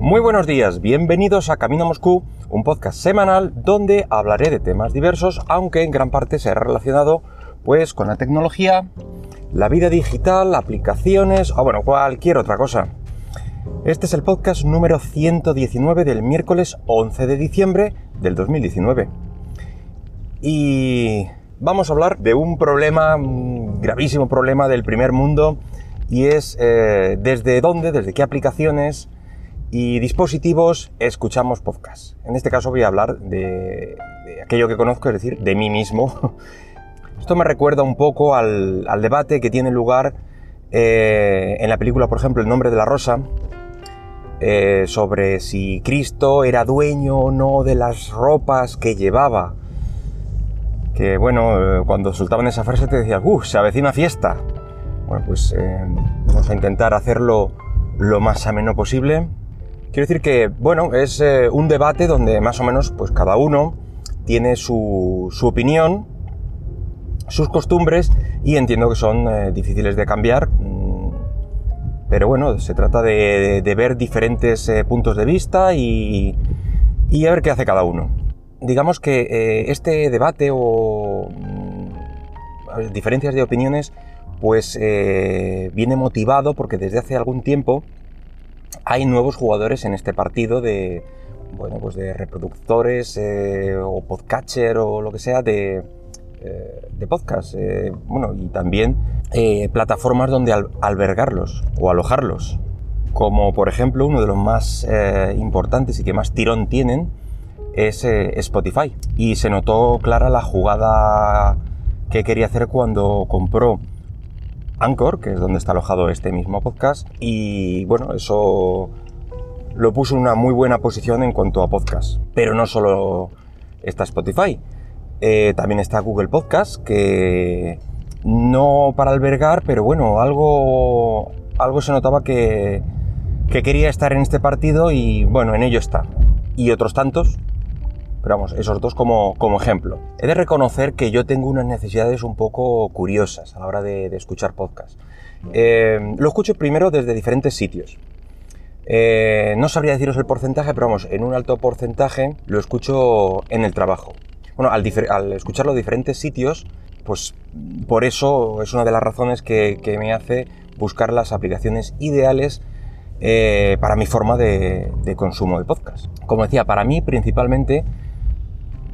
Muy buenos días, bienvenidos a Camino Moscú, un podcast semanal donde hablaré de temas diversos, aunque en gran parte será relacionado pues con la tecnología, la vida digital, aplicaciones o bueno, cualquier otra cosa. Este es el podcast número 119 del miércoles 11 de diciembre del 2019. Y vamos a hablar de un problema, un gravísimo problema del primer mundo, y es eh, desde dónde, desde qué aplicaciones y dispositivos escuchamos podcast. En este caso voy a hablar de, aquello que conozco, es decir, de mí mismo. Esto me recuerda un poco al, debate que tiene lugar eh, en la película, por ejemplo, El nombre de la rosa, eh, sobre si Cristo era dueño o no de las ropas que llevaba. Que bueno, cuando soltaban esa frase te decías, ¡uh! Se avecina fiesta. Bueno, pues vamos a intentar hacerlo lo más ameno posible. Quiero decir que, bueno, es eh, un debate donde más o menos pues cada uno tiene su, opinión, sus costumbres y entiendo que son eh, difíciles de cambiar. Mm, pero bueno, se trata de, ver diferentes eh, puntos de vista y, y, a ver qué hace cada uno. Digamos que este debate o mm, diferencias de opiniones pues viene motivado porque desde hace algún tiempo hay nuevos jugadores en este partido de, bueno, pues de reproductores eh, o podcatcher o lo que sea de, eh, de podcast. Eh, bueno, y también plataformas donde albergarlos o alojarlos. Como por ejemplo uno de los más importantes y que más tirón tienen es Spotify. Y se notó clara la jugada que quería hacer cuando compró Anchor, que es donde está alojado este mismo podcast, y bueno, eso lo puso en una muy buena posición en cuanto a podcast. Pero no solo está Spotify, eh, también está Google Podcast, que no para albergar, pero bueno, algo, algo se notaba que, que quería estar en este partido y bueno, en ello está. Y otros tantos pero vamos, esos dos como, ejemplo. He de reconocer que yo tengo unas necesidades un poco curiosas a la hora de, escuchar podcast. Eh, lo escucho primero desde diferentes sitios. Eh, no sabría deciros el porcentaje, pero vamos, en un alto porcentaje lo escucho en el trabajo. Bueno, al, escucharlo en diferentes sitios, pues por eso es una de las razones que, me hace buscar las aplicaciones ideales eh, para mi forma de, de, consumo de podcast. Como decía, para mí principalmente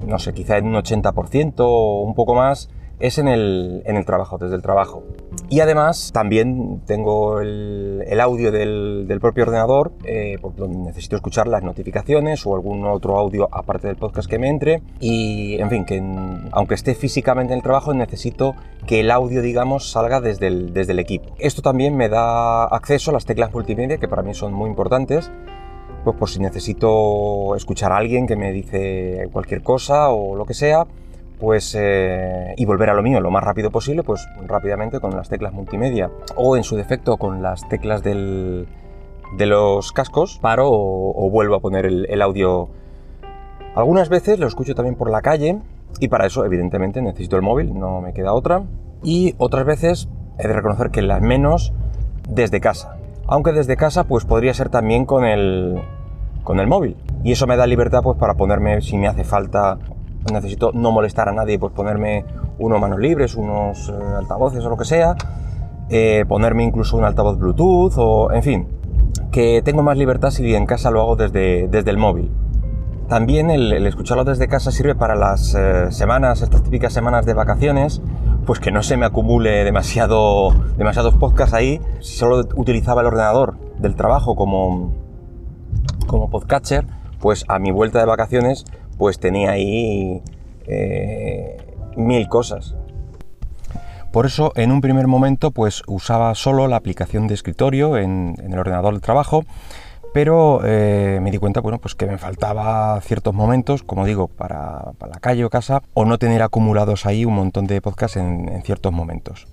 no sé, quizá en un 80% o un poco más, es en el, trabajo, desde el trabajo. Y además también tengo el, audio del, propio ordenador, eh, donde necesito escuchar las notificaciones o algún otro audio aparte del podcast que me entre. Y en fin, que aunque esté físicamente en el trabajo, necesito que el audio, digamos, salga desde el, desde el equipo. Esto también me da acceso a las teclas multimedia, que para mí son muy importantes pues por si necesito escuchar a alguien que me dice cualquier cosa o lo que sea, pues eh, y volver a lo mío lo más rápido posible, pues rápidamente con las teclas multimedia o en su defecto con las teclas de los cascos, paro o, vuelvo a poner el, audio. Algunas veces lo escucho también por la calle y para eso evidentemente necesito el móvil, no me queda otra. Y otras veces he de reconocer que las menos desde casa. Aunque desde casa pues podría ser también con el, con el móvil. Y eso me da libertad pues para ponerme, si me hace falta, necesito no molestar a nadie, pues ponerme unos manos libres, unos eh, altavoces o lo que sea, eh, ponerme incluso un altavoz Bluetooth o, en fin, que tengo más libertad si en casa lo hago desde, desde el móvil. También el, escucharlo desde casa sirve para las eh, semanas, estas típicas semanas de vacaciones, pues que no se me acumule demasiado, demasiados podcasts ahí. Si solo utilizaba el ordenador del trabajo como, como podcatcher, pues a mi vuelta de vacaciones, pues tenía ahí eh, mil cosas. Por eso, en un primer momento, pues usaba solo la aplicación de escritorio en, el ordenador de trabajo, pero eh, me di cuenta, bueno, pues que me faltaba ciertos momentos, como digo, para, la calle o casa, o no tener acumulados ahí un montón de podcasts en, ciertos momentos.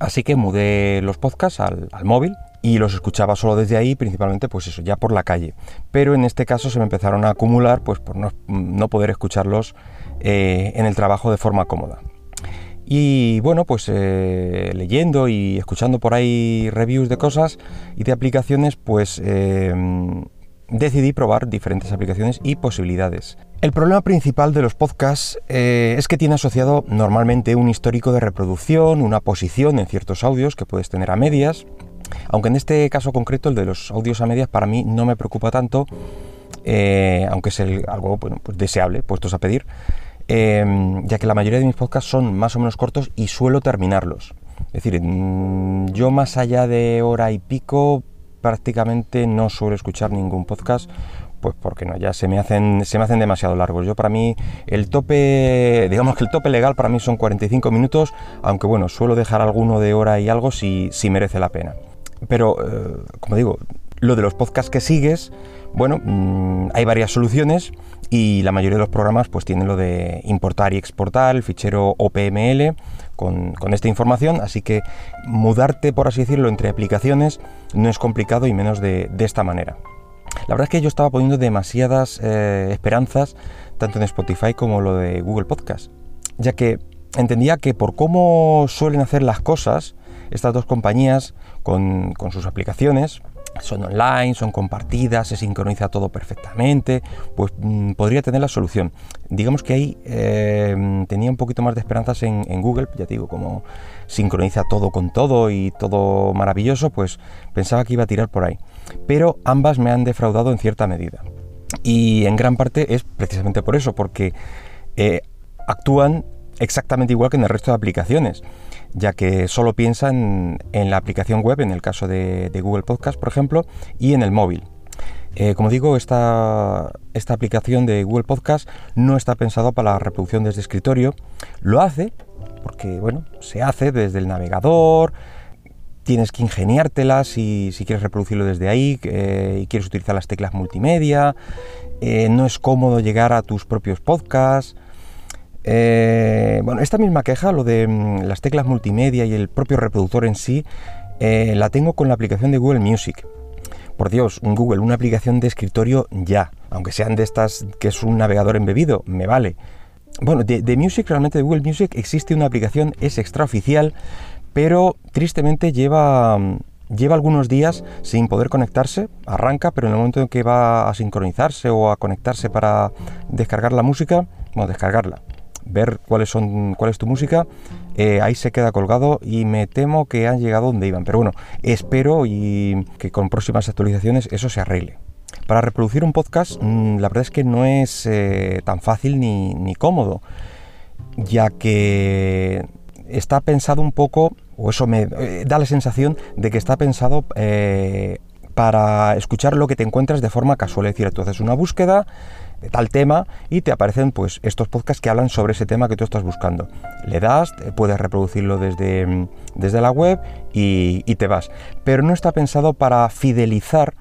Así que mudé los podcasts al móvil y los escuchaba solo desde ahí, principalmente pues eso, ya por la calle. Pero en este caso se me empezaron a acumular pues por no, poder escucharlos eh, en el trabajo de forma cómoda. Y bueno, pues eh, leyendo y escuchando por ahí reviews de cosas y de aplicaciones, pues eh, decidí probar diferentes aplicaciones y posibilidades. El problema principal de los podcasts eh, es que tiene asociado normalmente un histórico de reproducción, una posición en ciertos audios que puedes tener a medias, aunque en este caso concreto el de los audios a medias para mí no me preocupa tanto, eh, aunque es algo pues deseable, puestos a pedir, eh, ya que la mayoría de mis podcasts son más o menos cortos y suelo terminarlos. Es decir, mm, yo más allá de hora y pico prácticamente no suelo escuchar ningún podcast pues porque no, ya se me hacen se me hacen demasiado largos. Yo para mí el tope, digamos que el tope legal para mí son 45 minutos, aunque bueno, suelo dejar alguno de hora y algo si, si merece la pena. Pero eh, como digo, lo de los podcasts que sigues, bueno, mm, hay varias soluciones y la mayoría de los programas pues tienen lo de importar y exportar el fichero OPML con, esta información, así que mudarte, por así decirlo, entre aplicaciones no es complicado y menos de, esta manera. La verdad es que yo estaba poniendo demasiadas eh, esperanzas tanto en Spotify como lo de Google Podcast, ya que entendía que por cómo suelen hacer las cosas estas dos compañías con, con sus aplicaciones, son online, son compartidas, se sincroniza todo perfectamente, pues mm, podría tener la solución. Digamos que ahí eh, tenía un poquito más de esperanzas en, Google, ya digo, como sincroniza todo con todo y todo maravilloso, pues pensaba que iba a tirar por ahí. Pero ambas me han defraudado en cierta medida. Y en gran parte es precisamente por eso, porque eh, actúan exactamente igual que en el resto de aplicaciones ya que solo piensan en la aplicación web, en el caso de, Google Podcast, por ejemplo, y en el móvil. Eh, como digo, esta, esta aplicación de Google Podcast no está pensado para la reproducción desde escritorio. Lo hace porque, bueno, se hace desde el navegador, tienes que ingeniártela si, si quieres reproducirlo desde ahí eh, y quieres utilizar las teclas multimedia. Eh, no es cómodo llegar a tus propios podcasts. Eh, bueno, esta misma queja, lo de mm, las teclas multimedia y el propio reproductor en sí, eh, la tengo con la aplicación de Google Music. Por Dios, un Google, una aplicación de escritorio ya, aunque sean de estas que es un navegador embebido, me vale. Bueno, de, Music, realmente de Google Music existe una aplicación, es extraoficial, pero tristemente lleva, mm, lleva algunos días sin poder conectarse, arranca, pero en el momento en que va a sincronizarse o a conectarse para descargar la música, bueno, descargarla, ver cuáles son, cuál es tu música, eh, ahí se queda colgado y me temo que han llegado donde iban. Pero bueno, espero y que con próximas actualizaciones eso se arregle. Para reproducir un podcast, mm, la verdad es que no es eh, tan fácil ni, cómodo, ya que está pensado un poco, o eso me eh, da la sensación de que está pensado para escuchar lo que te encuentras de forma casual. Es decir, tú haces una búsqueda, de tal tema y te aparecen pues estos podcasts que hablan sobre ese tema que tú estás buscando. Le das, puedes reproducirlo desde, mm, desde la web y, te vas. Pero no está pensado para fidelizar,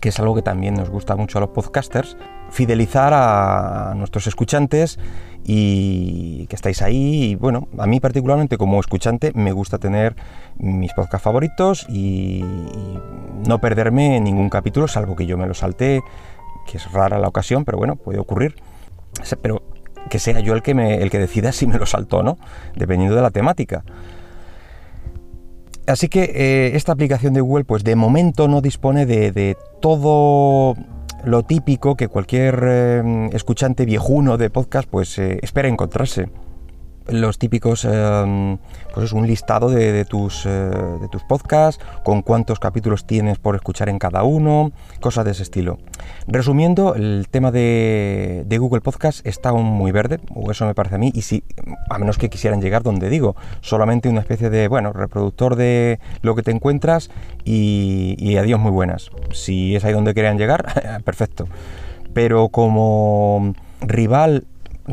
que es algo que también nos gusta mucho a los podcasters, fidelizar a nuestros escuchantes y que estáis ahí. Bueno, a mí particularmente como escuchante me gusta tener mis podcasts favoritos y, no perderme ningún capítulo, salvo que yo me lo salte que es rara la ocasión, pero bueno, puede ocurrir. Pero que sea yo el que, me, el que decida si me lo salto o no, dependiendo de la temática. Así que eh, esta aplicación de Google, pues de momento no dispone de, todo lo típico que cualquier eh, escuchante viejuno de podcast pues eh, espera encontrarse los típicos, em, pues es un listado de, tus, eh, de tus podcasts, con cuántos capítulos tienes por escuchar en cada uno, cosas de ese estilo. Resumiendo, el tema de, Google Podcast está aún muy verde, eso me parece a mí, y si, a menos que quisieran llegar donde digo, solamente una especie de, bueno, reproductor de lo que te encuentras y, y adiós muy buenas. Si es ahí donde quieran llegar, perfecto. Pero como rival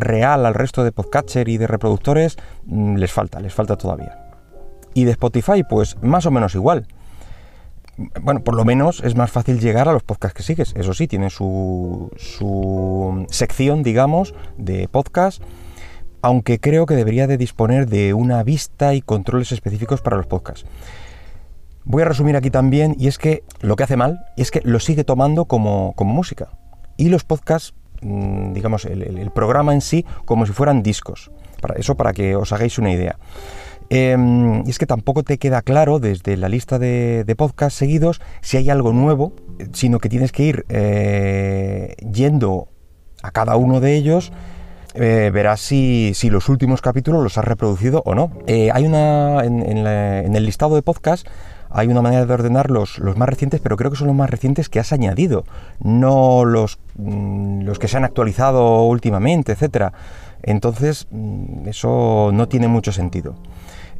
real al resto de podcatcher y de reproductores mm, les falta, les falta todavía. Y de Spotify, pues más o menos igual. Bueno, por lo menos es más fácil llegar a los podcasts que sigues. Eso sí, tiene su, su sección, digamos, de podcast, aunque creo que debería de disponer de una vista y controles específicos para los podcasts. Voy a resumir aquí también, y es que lo que hace mal es que lo sigue tomando como, como música. Y los podcasts digamos, el, programa en sí como si fueran discos. Para eso, para que os hagáis una idea. Em, y es que tampoco te queda claro desde la lista de, podcasts seguidos si hay algo nuevo, sino que tienes que ir eh, yendo a cada uno de ellos eh, verás si, los últimos capítulos los has reproducido o no. Eh, hay una, en, el listado de podcast hay una manera de ordenar los, los, más recientes, pero creo que son los más recientes que has añadido, no los, mm, los que se han actualizado últimamente, etc. Entonces, mm, eso no tiene mucho sentido.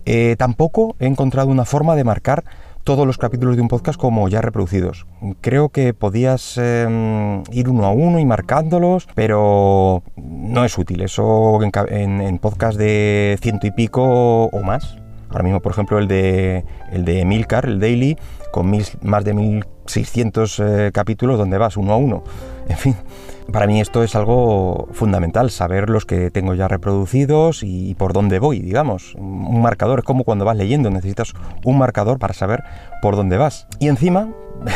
Eh, tampoco he encontrado una forma de marcar todos los capítulos de un podcast como ya reproducidos. Creo que podías em, ir uno a uno y marcándolos, pero no es útil. Eso en, en podcast de ciento y pico o más. Ahora mismo, por ejemplo, el de, el de Milcar, el Daily, con más de 1600 eh, capítulos donde vas uno a uno. En fin, para mí esto es algo fundamental, saber los que tengo ya reproducidos y por dónde voy, digamos. Un marcador es como cuando vas leyendo, necesitas un marcador para saber por dónde vas. Y encima,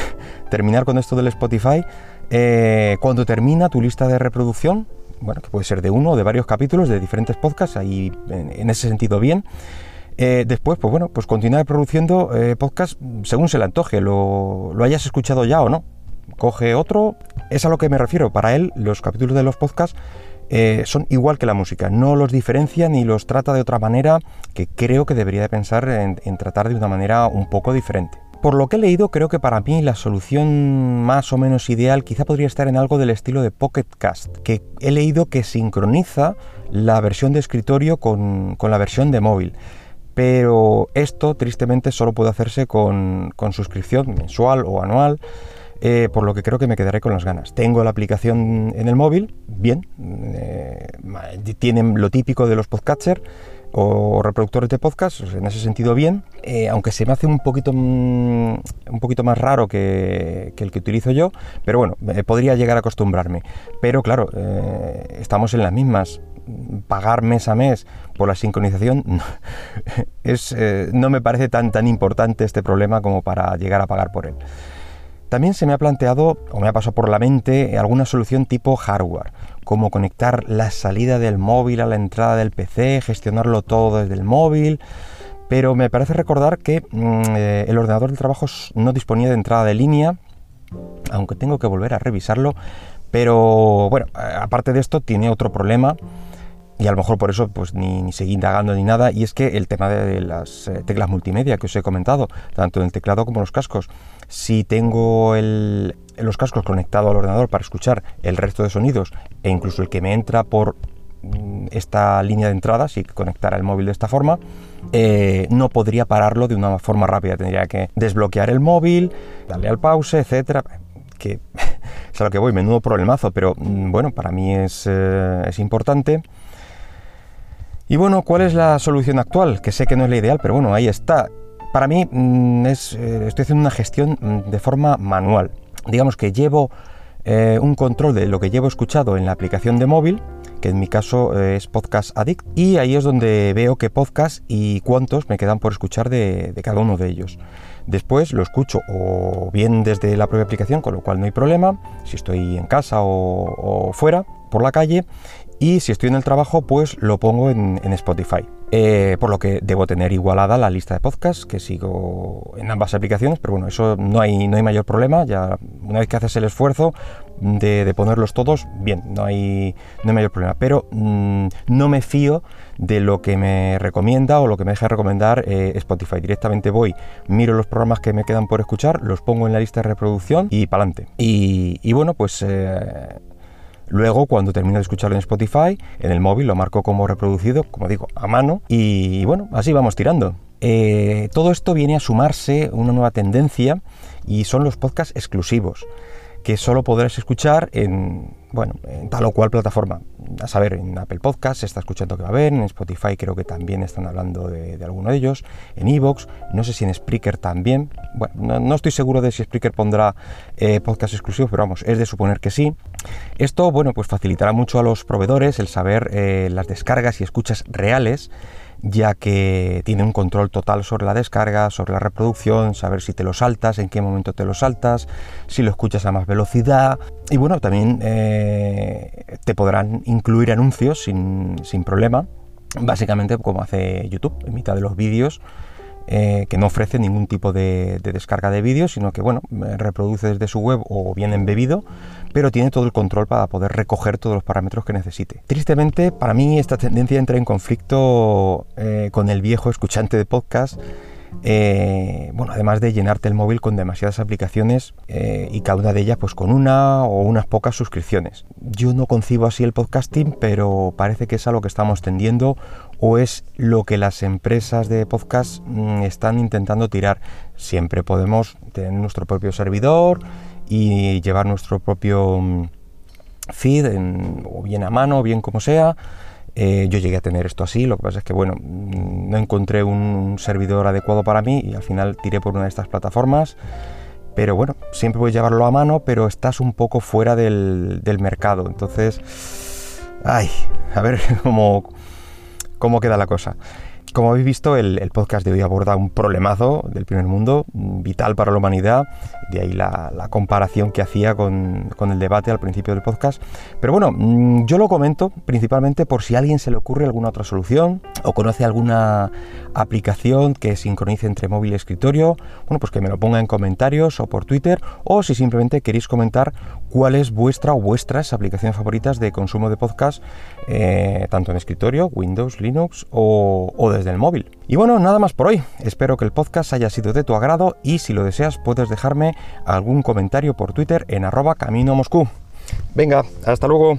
terminar con esto del Spotify, eh, cuando termina tu lista de reproducción, bueno, que puede ser de uno o de varios capítulos de diferentes podcasts, ahí en, ese sentido bien. Eh, después, pues bueno, pues continuar reproduciendo eh, podcasts según se le antoje, lo hayas escuchado ya o no coge otro, es a lo que me refiero. Para él, los capítulos de los podcasts eh, son igual que la música, no los diferencia ni los trata de otra manera que creo que debería de pensar en, tratar de una manera un poco diferente. Por lo que he leído, creo que para mí la solución más o menos ideal quizá podría estar en algo del estilo de Pocket Cast, que he leído que sincroniza la versión de escritorio con, la versión de móvil. Pero esto, tristemente, solo puede hacerse con, con suscripción mensual o anual. Eh, por lo que creo que me quedaré con las ganas. Tengo la aplicación en el móvil, bien, eh, tienen lo típico de los podcatchers o reproductores de podcast, en ese sentido bien, eh, aunque se me hace un poquito, mm, un poquito más raro que, el que utilizo yo, pero bueno, podría llegar a acostumbrarme. Pero claro, estamos en las mismas. Pagar mes a mes por la sincronización es, no me parece tan, tan importante este problema como para llegar a pagar por él. También se me ha planteado, o me ha pasado por la mente, alguna solución tipo hardware, como conectar la salida del móvil a la entrada del PC, gestionarlo todo desde el móvil, pero me parece recordar que mm, eh, el ordenador de trabajo no disponía de entrada de línea, aunque tengo que volver a revisarlo, pero bueno, aparte de esto tiene otro problema y a lo mejor por eso pues ni, seguí indagando ni nada, y es que el tema de las eh, teclas multimedia que os he comentado, tanto en el teclado como en los cascos, si tengo los cascos conectados al ordenador para escuchar el resto de sonidos e incluso el que me entra por mm, esta línea de entrada, si conectara el móvil de esta forma, eh, no podría pararlo de una forma rápida, tendría que desbloquear el móvil, darle al pause, etcétera, que es a lo que voy, menudo problemazo, pero mm, bueno, para mí es, eh, es importante. Y bueno, ¿cuál es la solución actual? Que sé que no es la ideal, pero bueno, ahí está. Para mí mm, es, eh, estoy haciendo una gestión mm, de forma manual. Digamos que llevo eh, un control de lo que llevo escuchado en la aplicación de móvil, que en mi caso eh, es Podcast Addict, y ahí es donde veo qué podcast y cuántos me quedan por escuchar de, cada uno de ellos. Después lo escucho o bien desde la propia aplicación, con lo cual no hay problema, si estoy en casa o fuera, por la calle, y si estoy en el trabajo, pues lo pongo en, Spotify. Eh, por lo que debo tener igualada la lista de podcasts que sigo en ambas aplicaciones, pero bueno, eso no hay, no hay mayor problema. Ya una vez que haces el esfuerzo de, ponerlos todos, bien, no hay, no hay mayor problema. Pero mm, no me fío de lo que me recomienda o lo que me deja recomendar eh, Spotify. Directamente voy, miro los programas que me quedan por escuchar, los pongo en la lista de reproducción y para adelante. Y, bueno, pues eh, Luego, cuando termino de escucharlo en Spotify, en el móvil lo marco como reproducido, como digo, a mano, y bueno, así vamos tirando. Eh, todo esto viene a sumarse una nueva tendencia y son los podcasts exclusivos que solo podrás escuchar en, bueno, en tal o cual plataforma. A saber, en Apple Podcast se está escuchando que va a haber, en Spotify creo que también están hablando de, alguno de ellos, en Evox, no sé si en Spreaker también. Bueno, no, estoy seguro de si Spreaker pondrá eh, podcast exclusivos, pero vamos, es de suponer que sí. Esto, bueno, pues facilitará mucho a los proveedores el saber eh, las descargas y escuchas reales ya que tiene un control total sobre la descarga, sobre la reproducción, saber si te lo saltas, en qué momento te lo saltas, si lo escuchas a más velocidad. Y bueno, también eh, te podrán incluir anuncios sin, problema. básicamente como hace YouTube, en mitad de los vídeos, eh, que no ofrece ningún tipo de, descarga de vídeos, sino que bueno, reproduce desde su web o bien embebido, pero tiene todo el control para poder recoger todos los parámetros que necesite. Tristemente, para mí esta tendencia entra en conflicto eh, con el viejo escuchante de podcast eh, bueno, además de llenarte el móvil con demasiadas aplicaciones eh, y cada una de ellas pues con una o unas pocas suscripciones. Yo no concibo así el podcasting, pero parece que es algo que estamos tendiendo o es lo que las empresas de podcast mm, están intentando tirar. Siempre podemos tener nuestro propio servidor y llevar nuestro propio mm, feed, o bien a mano, o bien como sea. Eh, yo llegué a tener esto así, lo que pasa es que bueno, mm, no encontré un servidor adecuado para mí y al final tiré por una de estas plataformas. Pero bueno, siempre a llevarlo a mano, pero estás un poco fuera del, del mercado. Entonces, ay, a ver cómo, cómo queda la cosa. Como habéis visto, el, podcast de hoy aborda un problemazo del primer mundo, vital para la humanidad, de ahí la, comparación que hacía con, el debate al principio del podcast. Pero bueno, mm, yo lo comento principalmente por si a alguien se le ocurre alguna otra solución o conoce alguna aplicación que sincronice entre móvil y escritorio, bueno, pues que me lo ponga en comentarios o por Twitter, o si simplemente queréis comentar cuál es vuestra o vuestras aplicaciones favoritas de consumo de podcast, eh, tanto en escritorio, Windows, Linux o, desde del móvil. Y bueno, nada más por hoy. Espero que el podcast haya sido de tu agrado y si lo deseas puedes dejarme algún comentario por Twitter en arroba camino Moscú. Venga, hasta luego.